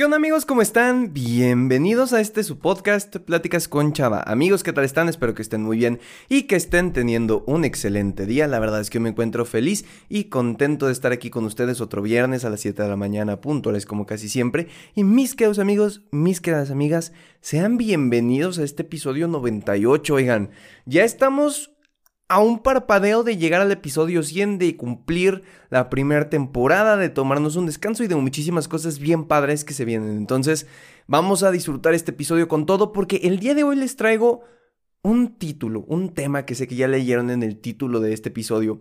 ¿Qué onda amigos? ¿Cómo están? Bienvenidos a este su podcast Pláticas con Chava. Amigos, ¿qué tal están? Espero que estén muy bien y que estén teniendo un excelente día. La verdad es que me encuentro feliz y contento de estar aquí con ustedes otro viernes a las 7 de la mañana, puntuales como casi siempre. Y mis queridos amigos, mis queridas amigas, sean bienvenidos a este episodio 98. Oigan, ya estamos a un parpadeo de llegar al episodio 100, de cumplir la primera temporada, de tomarnos un descanso y de muchísimas cosas bien padres que se vienen. Entonces, vamos a disfrutar este episodio con todo porque el día de hoy les traigo un título, un tema que sé que ya leyeron en el título de este episodio,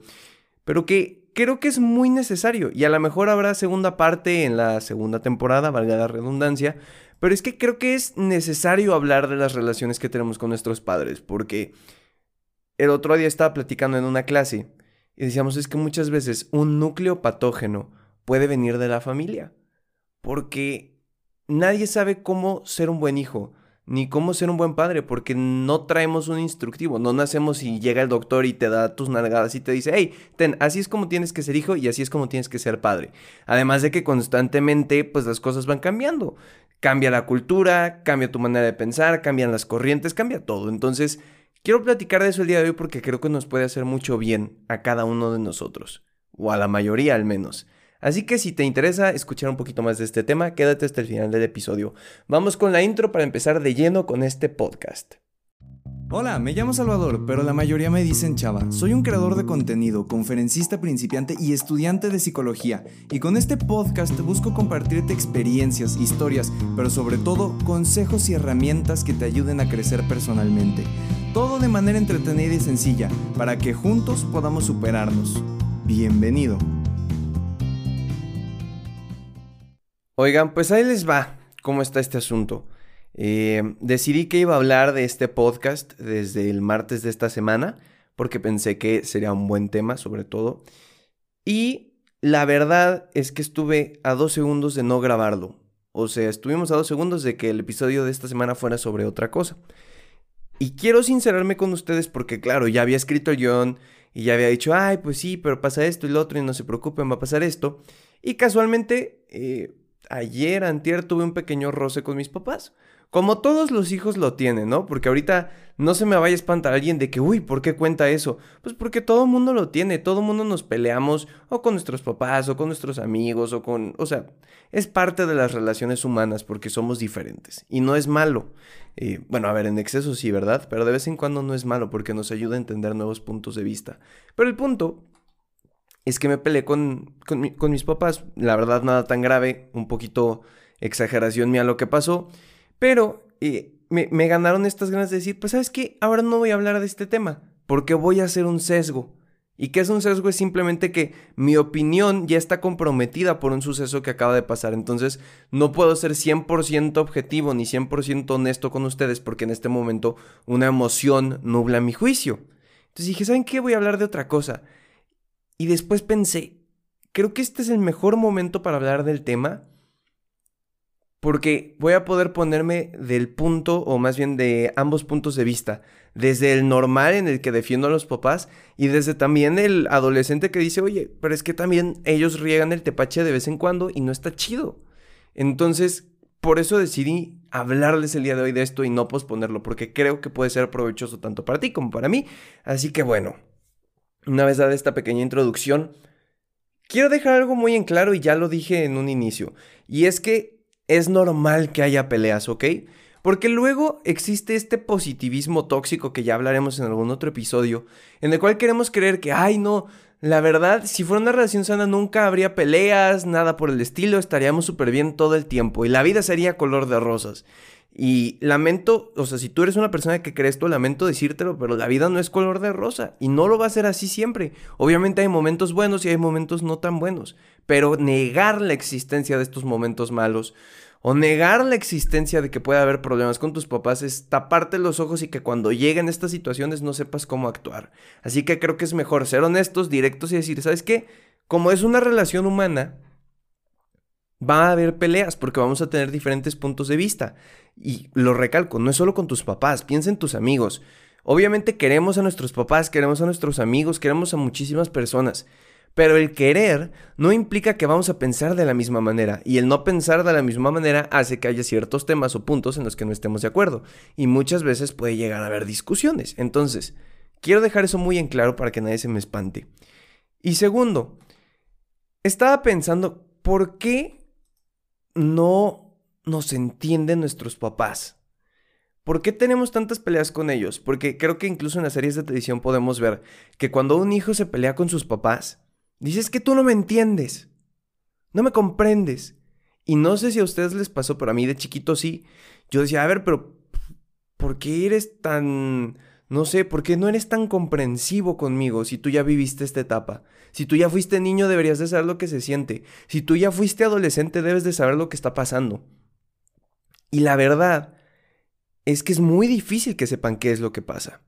pero que creo que es muy necesario y a lo mejor habrá segunda parte en la segunda temporada, valga la redundancia, pero es que creo que es necesario hablar de las relaciones que tenemos con nuestros padres porque el otro día estaba platicando en una clase y decíamos es que muchas veces un núcleo patógeno puede venir de la familia. Porque nadie sabe cómo ser un buen hijo, ni cómo ser un buen padre, porque no traemos un instructivo. No nacemos y llega el doctor y te da tus nalgadas y te dice, hey, ten, así es como tienes que ser hijo y así es como tienes que ser padre. Además de que constantemente, pues las cosas van cambiando. Cambia la cultura, cambia tu manera de pensar, cambian las corrientes, cambia todo. Entonces, Quiero platicar de eso el día de hoy porque creo que nos puede hacer mucho bien a cada uno de nosotros, o a la mayoría al menos. Así que si te interesa escuchar un poquito más de este tema, quédate hasta el final del episodio. Vamos con la intro para empezar de lleno con este podcast. Hola, me llamo Salvador, pero la mayoría me dicen Chava. Soy un creador de contenido, conferencista principiante y estudiante de psicología. Y con este podcast busco compartirte experiencias, historias, pero sobre todo consejos y herramientas que te ayuden a crecer personalmente. Todo de manera entretenida y sencilla, para que juntos podamos superarnos. Bienvenido. Oigan, pues ahí les va cómo está este asunto. Eh, decidí que iba a hablar de este podcast desde el martes de esta semana, porque pensé que sería un buen tema sobre todo. Y la verdad es que estuve a dos segundos de no grabarlo. O sea, estuvimos a dos segundos de que el episodio de esta semana fuera sobre otra cosa. Y quiero sincerarme con ustedes porque, claro, ya había escrito el guion y ya había dicho, ay, pues sí, pero pasa esto y lo otro y no se preocupen, va a pasar esto. Y casualmente, eh, ayer, antier, tuve un pequeño roce con mis papás. Como todos los hijos lo tienen, ¿no? Porque ahorita no se me vaya a espantar alguien de que, uy, ¿por qué cuenta eso? Pues porque todo el mundo lo tiene, todo el mundo nos peleamos o con nuestros papás o con nuestros amigos o con, o sea, es parte de las relaciones humanas porque somos diferentes y no es malo. Eh, bueno, a ver, en exceso sí, ¿verdad? Pero de vez en cuando no es malo porque nos ayuda a entender nuevos puntos de vista. Pero el punto es que me peleé con, con mis papás, la verdad nada tan grave, un poquito exageración mía lo que pasó. Pero eh, me, ganaron estas ganas de decir, pues sabes qué, ahora no voy a hablar de este tema, porque voy a hacer un sesgo. ¿Y qué es un sesgo? Es simplemente que mi opinión ya está comprometida por un suceso que acaba de pasar. Entonces no puedo ser 100% objetivo ni 100% honesto con ustedes porque en este momento una emoción nubla mi juicio. Entonces dije, ¿saben qué? Voy a hablar de otra cosa. Y después pensé, creo que este es el mejor momento para hablar del tema porque voy a poder ponerme del punto, o más bien de ambos puntos de vista, desde el normal en el que defiendo a los papás y desde también el adolescente que dice, oye, pero es que también ellos riegan el tepache de vez en cuando y no está chido. Entonces, por eso decidí hablarles el día de hoy de esto y no posponerlo, porque creo que puede ser provechoso tanto para ti como para mí. Así que bueno, una vez dada esta pequeña introducción, quiero dejar algo muy en claro y ya lo dije en un inicio, y es que es normal que haya peleas, ¿ok? Porque luego existe este positivismo tóxico que ya hablaremos en algún otro episodio, en el cual queremos creer que, ay no, la verdad, si fuera una relación sana nunca habría peleas, nada por el estilo, estaríamos súper bien todo el tiempo y la vida sería color de rosas. Y lamento, o sea, si tú eres una persona que crees esto, lamento decírtelo, pero la vida no es color de rosa y no lo va a ser así siempre. Obviamente hay momentos buenos y hay momentos no tan buenos, pero negar la existencia de estos momentos malos o negar la existencia de que pueda haber problemas con tus papás es taparte los ojos y que cuando lleguen estas situaciones no sepas cómo actuar. Así que creo que es mejor ser honestos, directos y decir, ¿sabes qué? Como es una relación humana, va a haber peleas porque vamos a tener diferentes puntos de vista. Y lo recalco, no es solo con tus papás, piensa en tus amigos. Obviamente queremos a nuestros papás, queremos a nuestros amigos, queremos a muchísimas personas. Pero el querer no implica que vamos a pensar de la misma manera. Y el no pensar de la misma manera hace que haya ciertos temas o puntos en los que no estemos de acuerdo. Y muchas veces puede llegar a haber discusiones. Entonces, quiero dejar eso muy en claro para que nadie se me espante. Y segundo, estaba pensando, ¿por qué no nos entienden nuestros papás? ¿Por qué tenemos tantas peleas con ellos? Porque creo que incluso en las series de televisión podemos ver que cuando un hijo se pelea con sus papás, dices que tú no me entiendes, no me comprendes. Y no sé si a ustedes les pasó, pero a mí de chiquito sí. Yo decía, a ver, pero ¿por qué eres tan... No sé, ¿por qué no eres tan comprensivo conmigo si tú ya viviste esta etapa? Si tú ya fuiste niño deberías de saber lo que se siente. Si tú ya fuiste adolescente debes de saber lo que está pasando. Y la verdad es que es muy difícil que sepan qué es lo que pasa.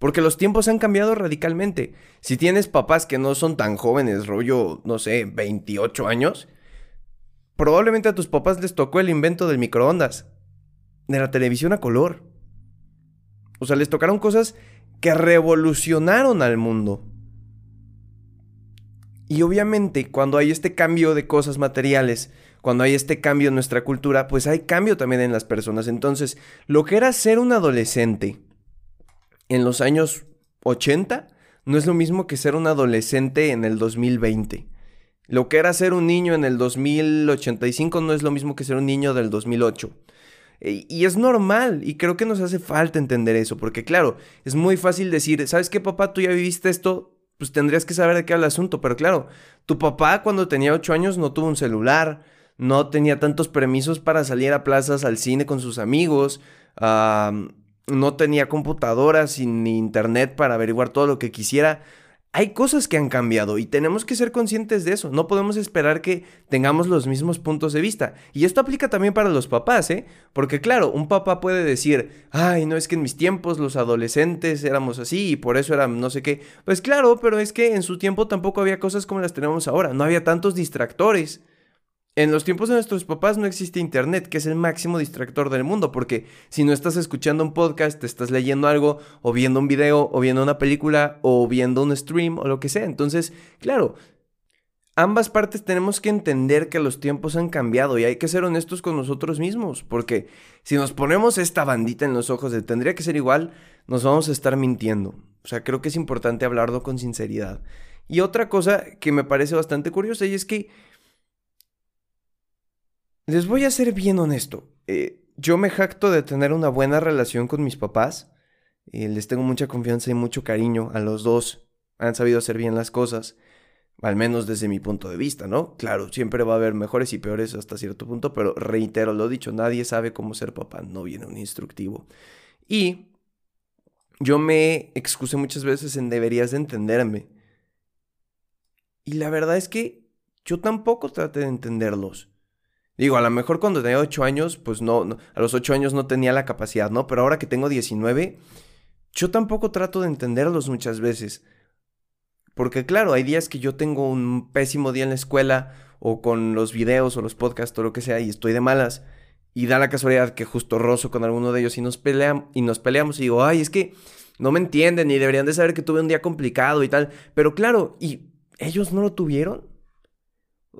Porque los tiempos han cambiado radicalmente. Si tienes papás que no son tan jóvenes, rollo, no sé, 28 años, probablemente a tus papás les tocó el invento del microondas, de la televisión a color. O sea, les tocaron cosas que revolucionaron al mundo. Y obviamente cuando hay este cambio de cosas materiales, cuando hay este cambio en nuestra cultura, pues hay cambio también en las personas. Entonces, lo que era ser un adolescente en los años 80 no es lo mismo que ser un adolescente en el 2020. Lo que era ser un niño en el 2085 no es lo mismo que ser un niño del 2008. Y es normal, y creo que nos hace falta entender eso, porque claro, es muy fácil decir, ¿sabes qué papá? Tú ya viviste esto, pues tendrías que saber de qué habla el asunto, pero claro, tu papá cuando tenía 8 años no tuvo un celular, no tenía tantos permisos para salir a plazas, al cine con sus amigos, no tenía computadoras ni internet para averiguar todo lo que quisiera. Hay cosas que han cambiado y tenemos que ser conscientes de eso. No podemos esperar que tengamos los mismos puntos de vista. Y esto aplica también para los papás, ¿eh? Porque claro, un papá puede decir, ay, no es que en mis tiempos los adolescentes éramos así y por eso eran no sé qué. Pues claro, pero es que en su tiempo tampoco había cosas como las tenemos ahora. No había tantos distractores. En los tiempos de nuestros papás no existe internet, que es el máximo distractor del mundo, porque si no estás escuchando un podcast, estás leyendo algo, o viendo un video, o viendo una película, o viendo un stream, o lo que sea. Entonces, claro, ambas partes tenemos que entender que los tiempos han cambiado y hay que ser honestos con nosotros mismos, porque si nos ponemos esta bandita en los ojos de tendría que ser igual, nos vamos a estar mintiendo. O sea, creo que es importante hablarlo con sinceridad. Y otra cosa que me parece bastante curiosa y es que les voy a ser bien honesto. Eh, yo me jacto de tener una buena relación con mis papás. Eh, les tengo mucha confianza y mucho cariño. A los dos han sabido hacer bien las cosas. Al menos desde mi punto de vista, ¿no? Claro, siempre va a haber mejores y peores hasta cierto punto, pero reitero lo dicho, nadie sabe cómo ser papá, no viene un instructivo. Y yo me excusé muchas veces en deberías de entenderme. Y la verdad es que yo tampoco traté de entenderlos. Digo, a lo mejor cuando tenía 8 años, pues no, a los 8 años no tenía la capacidad, ¿no? Pero ahora que tengo 19, yo tampoco trato de entenderlos muchas veces. Porque claro, hay días que yo tengo un pésimo día en la escuela o con los videos o los podcasts o lo que sea y estoy de malas. Y da la casualidad que justo rozo con alguno de ellos y nos, pelean, y nos peleamos y digo, ay, es que no me entienden y deberían de saber que tuve un día complicado y tal. Pero claro, ¿y ellos no lo tuvieron?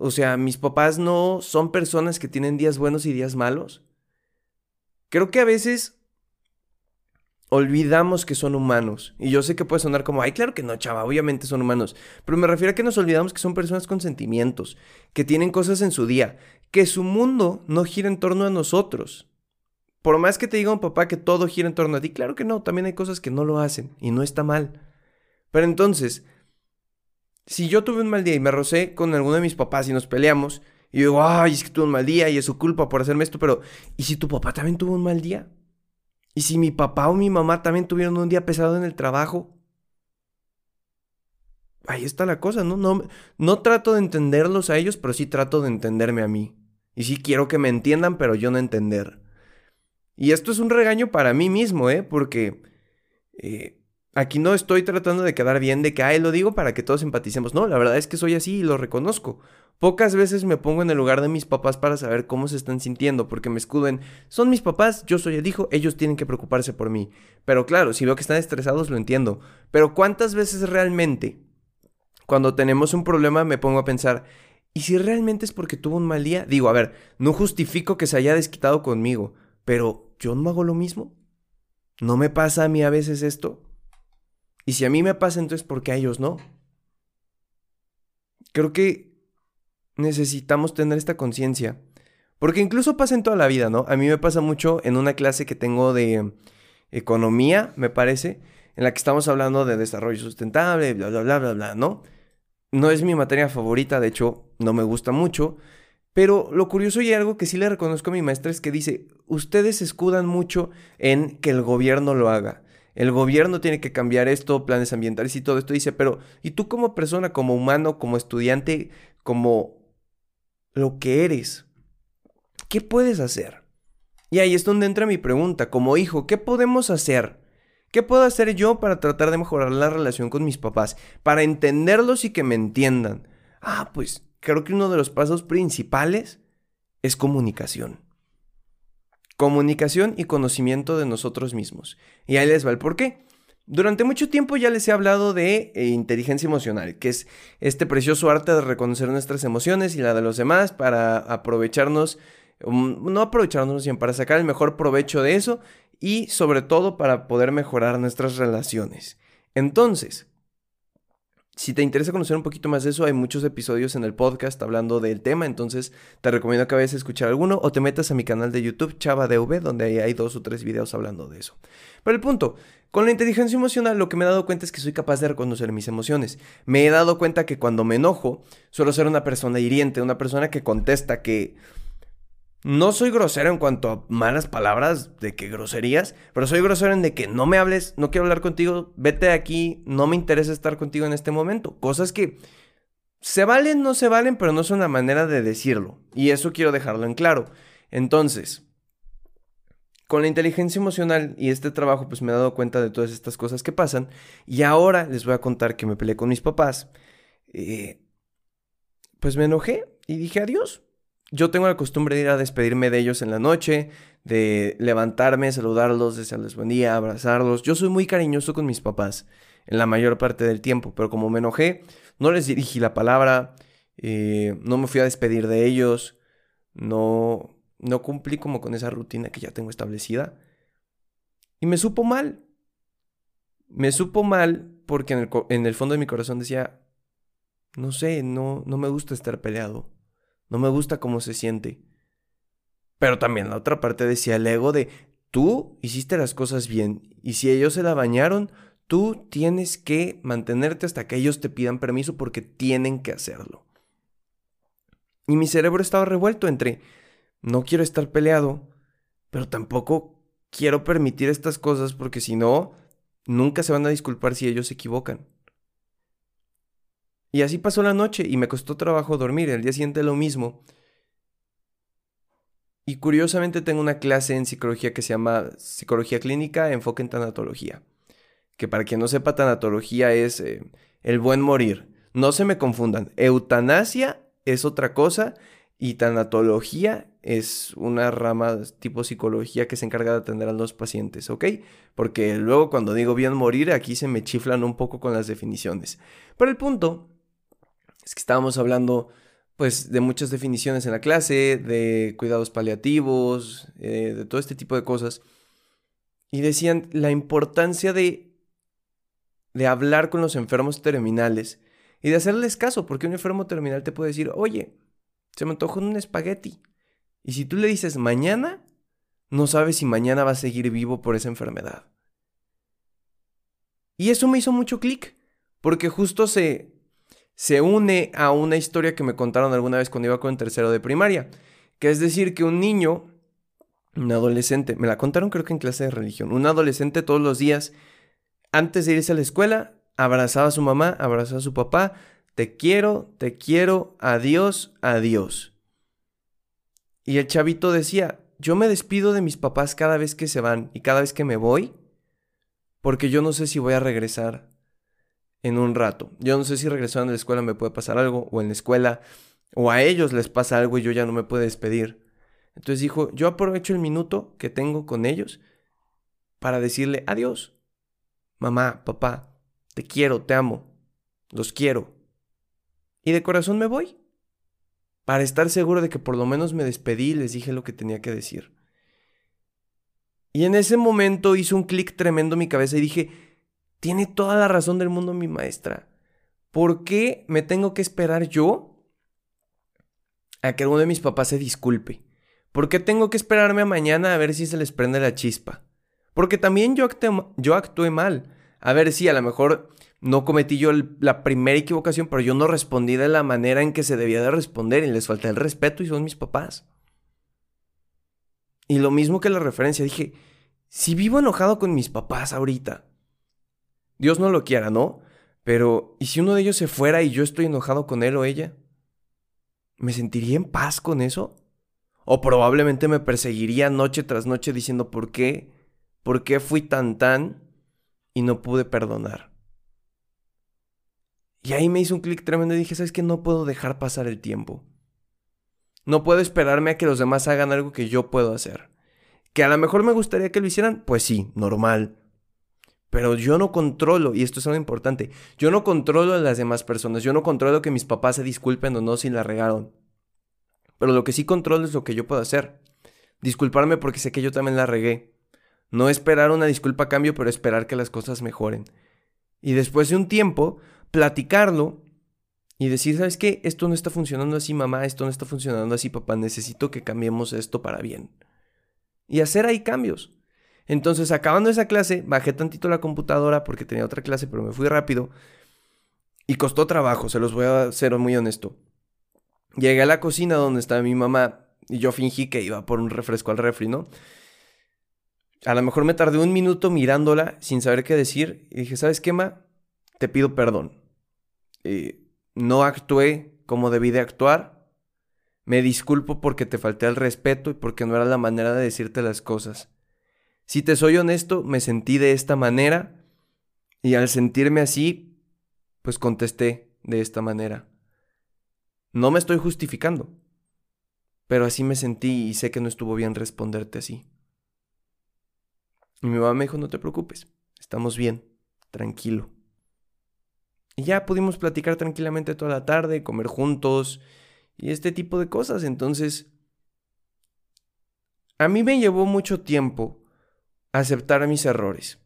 O sea, mis papás no son personas que tienen días buenos y días malos. Creo que a veces olvidamos que son humanos. Y yo sé que puede sonar como, ay, claro que no, chava, obviamente son humanos. Pero me refiero a que nos olvidamos que son personas con sentimientos, que tienen cosas en su día, que su mundo no gira en torno a nosotros. Por más que te diga un papá que todo gira en torno a ti, claro que no, también hay cosas que no lo hacen y no está mal. Pero entonces, si yo tuve un mal día y me rocé con alguno de mis papás y nos peleamos, y digo, ay, es que tuve un mal día y es su culpa por hacerme esto, pero ¿y si tu papá también tuvo un mal día? ¿Y si mi papá o mi mamá también tuvieron un día pesado en el trabajo? Ahí está la cosa, ¿no? No, no trato de entenderlos a ellos, pero sí trato de entenderme a mí. Y sí quiero que me entiendan, pero yo no entender. Y esto es un regaño para mí mismo, ¿eh? Porque eh, Aquí no estoy tratando de quedar bien de que, ay, lo digo para que todos empaticemos. No, la verdad es que soy así y lo reconozco. Pocas veces me pongo en el lugar de mis papás para saber cómo se están sintiendo, porque me escudo en, son mis papás, yo soy el hijo, ellos tienen que preocuparse por mí. Pero claro, si veo que están estresados, lo entiendo. Pero ¿cuántas veces realmente, cuando tenemos un problema me pongo a pensar, ¿y si realmente es porque tuvo un mal día? Digo, a ver, no justifico que se haya desquitado conmigo, pero ¿yo no hago lo mismo? ¿No me pasa a mí a veces esto? Y si a mí me pasa, entonces ¿por qué a ellos no? Creo que necesitamos tener esta conciencia. Porque incluso pasa en toda la vida, ¿no? A mí me pasa mucho en una clase que tengo de economía, me parece, en la que estamos hablando de desarrollo sustentable, bla, bla, bla, bla, bla, ¿no? No es mi materia favorita, de hecho, no me gusta mucho. Pero lo curioso y algo que sí le reconozco a mi maestra es que dice, ustedes escudan mucho en que el gobierno lo haga. El gobierno tiene que cambiar esto, planes ambientales y todo esto. Dice, pero ¿y tú como persona, como humano, como estudiante, como lo que eres? ¿Qué puedes hacer? Y ahí es donde entra mi pregunta, como hijo, ¿qué podemos hacer? ¿Qué puedo hacer yo para tratar de mejorar la relación con mis papás? Para entenderlos y que me entiendan. Ah, pues creo que uno de los pasos principales es comunicación. Comunicación y conocimiento de nosotros mismos. Y ahí les va el por qué. Durante mucho tiempo ya les he hablado de eh, inteligencia emocional, que es este precioso arte de reconocer nuestras emociones y la de los demás para aprovecharnos, um, no aprovecharnos, sino para sacar el mejor provecho de eso y sobre todo para poder mejorar nuestras relaciones. Entonces, si te interesa conocer un poquito más de eso, hay muchos episodios en el podcast hablando del tema, entonces te recomiendo que vayas a escuchar alguno o te metas a mi canal de YouTube ChavaDV, donde hay dos o tres videos hablando de eso. Pero el punto, con la inteligencia emocional lo que me he dado cuenta es que soy capaz de reconocer mis emociones. Me he dado cuenta que cuando me enojo, suelo ser una persona hiriente, una persona que contesta, que no soy grosero en cuanto a malas palabras, de que groserías, pero soy grosero en de que no me hables, no quiero hablar contigo, vete de aquí, no me interesa estar contigo en este momento. Cosas que se valen, no se valen, pero no son la manera de decirlo. Y eso quiero dejarlo en claro. Entonces, con la inteligencia emocional y este trabajo, pues me he dado cuenta de todas estas cosas que pasan. Y ahora les voy a contar que me peleé con mis papás. Eh, pues me enojé y dije adiós yo tengo la costumbre de ir a despedirme de ellos en la noche, de levantarme, saludarlos, desearles buen día, abrazarlos. Yo soy muy cariñoso con mis papás en la mayor parte del tiempo, pero como me enojé, no les dirigí la palabra, eh, no me fui a despedir de ellos, no, no cumplí como con esa rutina que ya tengo establecida. Y me supo mal. Me supo mal porque en el, en el fondo de mi corazón decía, no sé, no, no me gusta estar peleado. No me gusta cómo se siente. Pero también la otra parte decía el ego de, tú hiciste las cosas bien y si ellos se la bañaron, tú tienes que mantenerte hasta que ellos te pidan permiso porque tienen que hacerlo. Y mi cerebro estaba revuelto entre, no quiero estar peleado, pero tampoco quiero permitir estas cosas porque si no, nunca se van a disculpar si ellos se equivocan. Y así pasó la noche y me costó trabajo dormir. El día siguiente lo mismo. Y curiosamente tengo una clase en psicología que se llama Psicología Clínica, enfoque en tanatología. Que para quien no sepa, tanatología es eh, el buen morir. No se me confundan. Eutanasia es otra cosa y tanatología es una rama tipo psicología que se encarga de atender a los pacientes, ¿ok? Porque luego cuando digo bien morir, aquí se me chiflan un poco con las definiciones. Pero el punto es que estábamos hablando pues de muchas definiciones en la clase, de cuidados paliativos, eh, de todo este tipo de cosas. Y decían la importancia de, de hablar con los enfermos terminales y de hacerles caso, porque un enfermo terminal te puede decir, oye, se me antojó un espagueti. Y si tú le dices mañana, no sabes si mañana va a seguir vivo por esa enfermedad. Y eso me hizo mucho clic, porque justo se, se une a una historia que me contaron alguna vez cuando iba con tercero de primaria, que es decir que un niño, un adolescente, me la contaron creo que en clase de religión, un adolescente todos los días, antes de irse a la escuela, abrazaba a su mamá, abrazaba a su papá, te quiero, te quiero, adiós, adiós. Y el chavito decía, yo me despido de mis papás cada vez que se van y cada vez que me voy, porque yo no sé si voy a regresar en un rato. Yo no sé si regresando a la escuela me puede pasar algo, o en la escuela, o a ellos les pasa algo y yo ya no me puedo despedir. Entonces dijo, yo aprovecho el minuto que tengo con ellos para decirle adiós. Mamá, papá, te quiero, te amo, los quiero. Y de corazón me voy. Para estar seguro de que por lo menos me despedí y les dije lo que tenía que decir. Y en ese momento hizo un clic tremendo en mi cabeza y dije, tiene toda la razón del mundo mi maestra. ¿Por qué me tengo que esperar yo a que alguno de mis papás se disculpe? ¿Por qué tengo que esperarme a mañana a ver si se les prende la chispa? Porque también yo actué, mal. A ver si a lo mejor no cometí yo la primera equivocación, pero yo no respondí de la manera en que se debía de responder y les falté el respeto y son mis papás. Y lo mismo que la referencia, dije, si vivo enojado con mis papás ahorita, Dios no lo quiera, ¿no? Pero, ¿y si uno de ellos se fuera y yo estoy enojado con él o ella? ¿Me sentiría en paz con eso? O probablemente me perseguiría noche tras noche diciendo por qué, por qué fui tan tan y no pude perdonar. Y ahí me hizo un clic tremendo y dije, ¿sabes qué? No puedo dejar pasar el tiempo. No puedo esperarme a que los demás hagan algo que yo puedo hacer. Que a lo mejor me gustaría que lo hicieran, pues sí, normal. Pero yo no controlo, y esto es algo importante, yo no controlo a las demás personas, yo no controlo que mis papás se disculpen o no si la regaron. Pero lo que sí controlo es lo que yo puedo hacer. Disculparme porque sé que yo también la regué. No esperar una disculpa a cambio, pero esperar que las cosas mejoren. Y después de un tiempo, platicarlo y decir, ¿sabes qué? Esto no está funcionando así, mamá, esto no está funcionando así, papá, necesito que cambiemos esto para bien. Y hacer ahí cambios. Entonces, acabando esa clase, bajé tantito la computadora porque tenía otra clase, pero me fui rápido. Y costó trabajo, se los voy a ser muy honesto. Llegué a la cocina donde estaba mi mamá y yo fingí que iba por un refresco al refri, ¿no? A lo mejor me tardé un minuto mirándola sin saber qué decir y dije, ¿sabes qué, ma? Te pido perdón. No actué como debí de actuar. Me disculpo porque te falté al respeto y porque no era la manera de decirte las cosas. Si te soy honesto, me sentí de esta manera y al sentirme así, pues contesté de esta manera. No me estoy justificando, pero así me sentí y sé que no estuvo bien responderte así. Y mi mamá me dijo, no te preocupes, estamos bien, tranquilo. Y ya pudimos platicar tranquilamente toda la tarde, comer juntos y este tipo de cosas. Entonces, a mí me llevó mucho tiempo aceptar mis errores.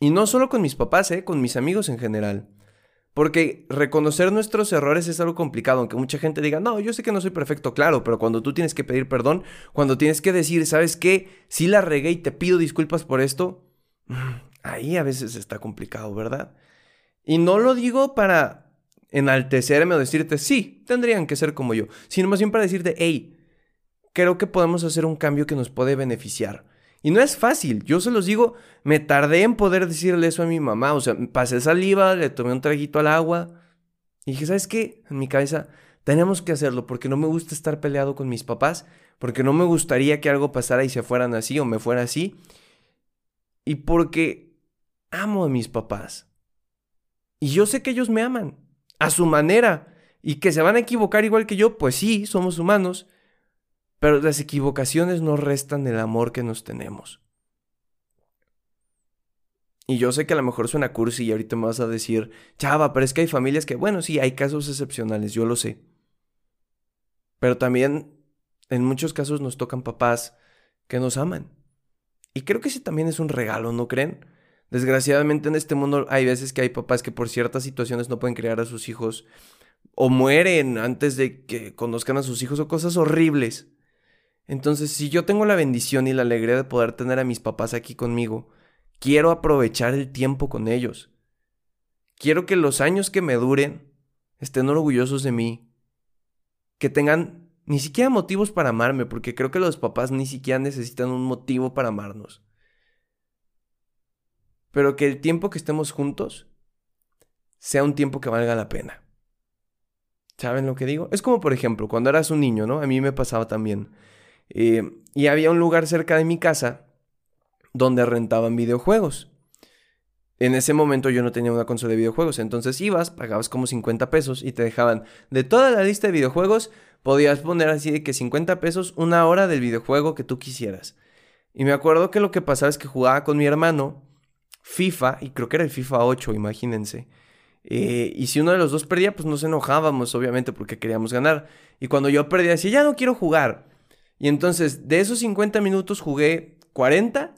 Y no solo con mis papás, ¿eh? con mis amigos en general. Porque reconocer nuestros errores es algo complicado, aunque mucha gente diga, no, yo sé que no soy perfecto, claro, pero cuando tú tienes que pedir perdón, cuando tienes que decir, ¿sabes qué? Si la regué y te pido disculpas por esto, ahí a veces está complicado, ¿verdad? Y no lo digo para enaltecerme o decirte, sí, tendrían que ser como yo, sino más bien para decirte, hey, creo que podemos hacer un cambio que nos puede beneficiar. Y no es fácil, yo se los digo, me tardé en poder decirle eso a mi mamá, o sea, pasé saliva, le tomé un traguito al agua. Y dije, ¿sabes qué? En mi cabeza, tenemos que hacerlo porque no me gusta estar peleado con mis papás, porque no me gustaría que algo pasara y se fueran así o me fuera así, y porque amo a mis papás. Y yo sé que ellos me aman, a su manera, y que se van a equivocar igual que yo, pues sí, somos humanos, pero las equivocaciones no restan el amor que nos tenemos. Y yo sé que a lo mejor suena cursi y ahorita me vas a decir, chava, pero es que hay familias que, bueno, sí, hay casos excepcionales, yo lo sé. Pero también en muchos casos nos tocan papás que nos aman. Y creo que ese también es un regalo, ¿no creen? Desgraciadamente en este mundo hay veces que hay papás que por ciertas situaciones no pueden criar a sus hijos o mueren antes de que conozcan a sus hijos o cosas horribles. Entonces, si yo tengo la bendición y la alegría de poder tener a mis papás aquí conmigo, quiero aprovechar el tiempo con ellos. Quiero que los años que me duren estén orgullosos de mí. Que tengan ni siquiera motivos para amarme, porque creo que los papás ni siquiera necesitan un motivo para amarnos. Pero que el tiempo que estemos juntos sea un tiempo que valga la pena. ¿Saben lo que digo? Es como, por ejemplo, cuando eras un niño, ¿no? A mí me pasaba también eh, y había un lugar cerca de mi casa donde rentaban videojuegos. En ese momento yo no tenía una consola de videojuegos, entonces ibas, pagabas como 50 pesos y te dejaban de toda la lista de videojuegos, podías poner así de que 50 pesos una hora del videojuego que tú quisieras. Y me acuerdo que lo que pasaba es que jugaba con mi hermano FIFA, y creo que era el FIFA 8, imagínense. Eh, y si uno de los dos perdía, pues nos enojábamos, obviamente, porque queríamos ganar. Y cuando yo perdía, decía, ya no quiero jugar. Y entonces, de esos 50 minutos jugué 40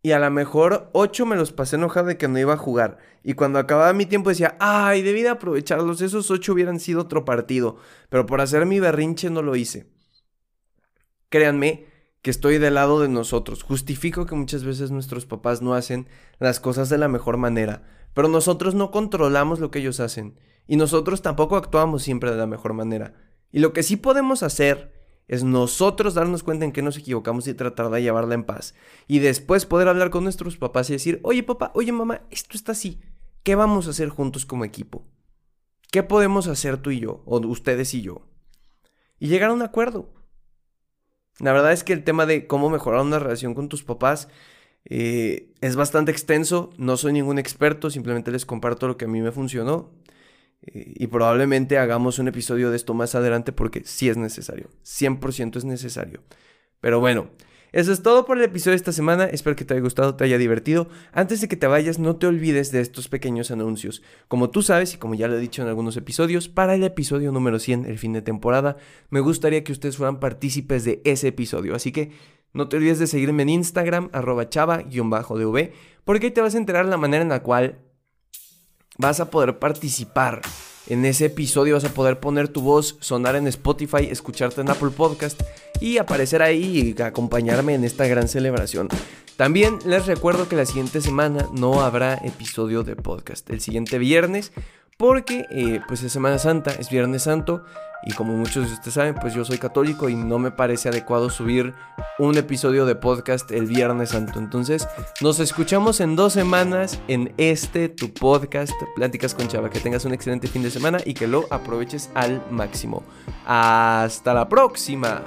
y a lo mejor 8 me los pasé enojado de que no iba a jugar. Y cuando acababa mi tiempo decía, ay, debí de aprovecharlos, esos 8 hubieran sido otro partido. Pero por hacer mi berrinche no lo hice. Créanme que estoy del lado de nosotros. Justifico que muchas veces nuestros papás no hacen las cosas de la mejor manera. Pero nosotros no controlamos lo que ellos hacen. Y nosotros tampoco actuamos siempre de la mejor manera. Y lo que sí podemos hacer es nosotros darnos cuenta en que nos equivocamos y tratar de llevarla en paz. Y después poder hablar con nuestros papás y decir, oye papá, oye mamá, esto está así. ¿Qué vamos a hacer juntos como equipo? ¿Qué podemos hacer tú y yo? O ustedes y yo. Y llegar a un acuerdo. La verdad es que el tema de cómo mejorar una relación con tus papás eh, es bastante extenso. No soy ningún experto, simplemente les comparto lo que a mí me funcionó. Eh, y probablemente hagamos un episodio de esto más adelante porque sí es necesario. 100% es necesario. Pero bueno, eso es todo por el episodio de esta semana. Espero que te haya gustado, te haya divertido. Antes de que te vayas, no te olvides de estos pequeños anuncios. Como tú sabes y como ya lo he dicho en algunos episodios, para el episodio número 100, el fin de temporada, me gustaría que ustedes fueran partícipes de ese episodio. Así que no te olvides de seguirme en Instagram, arroba chava-dv, porque ahí te vas a enterar la manera en la cual vas a poder participar en ese episodio, vas a poder poner tu voz, sonar en Spotify, escucharte en Apple Podcast y aparecer ahí y acompañarme en esta gran celebración. También les recuerdo que la siguiente semana no habrá episodio de podcast. El siguiente viernes porque eh, pues es Semana Santa, es Viernes Santo y como muchos de ustedes saben, pues yo soy católico y no me parece adecuado subir un episodio de podcast el Viernes Santo. Entonces, nos escuchamos en dos semanas en este tu podcast, Pláticas con Chava. Que tengas un excelente fin de semana y que lo aproveches al máximo. Hasta la próxima.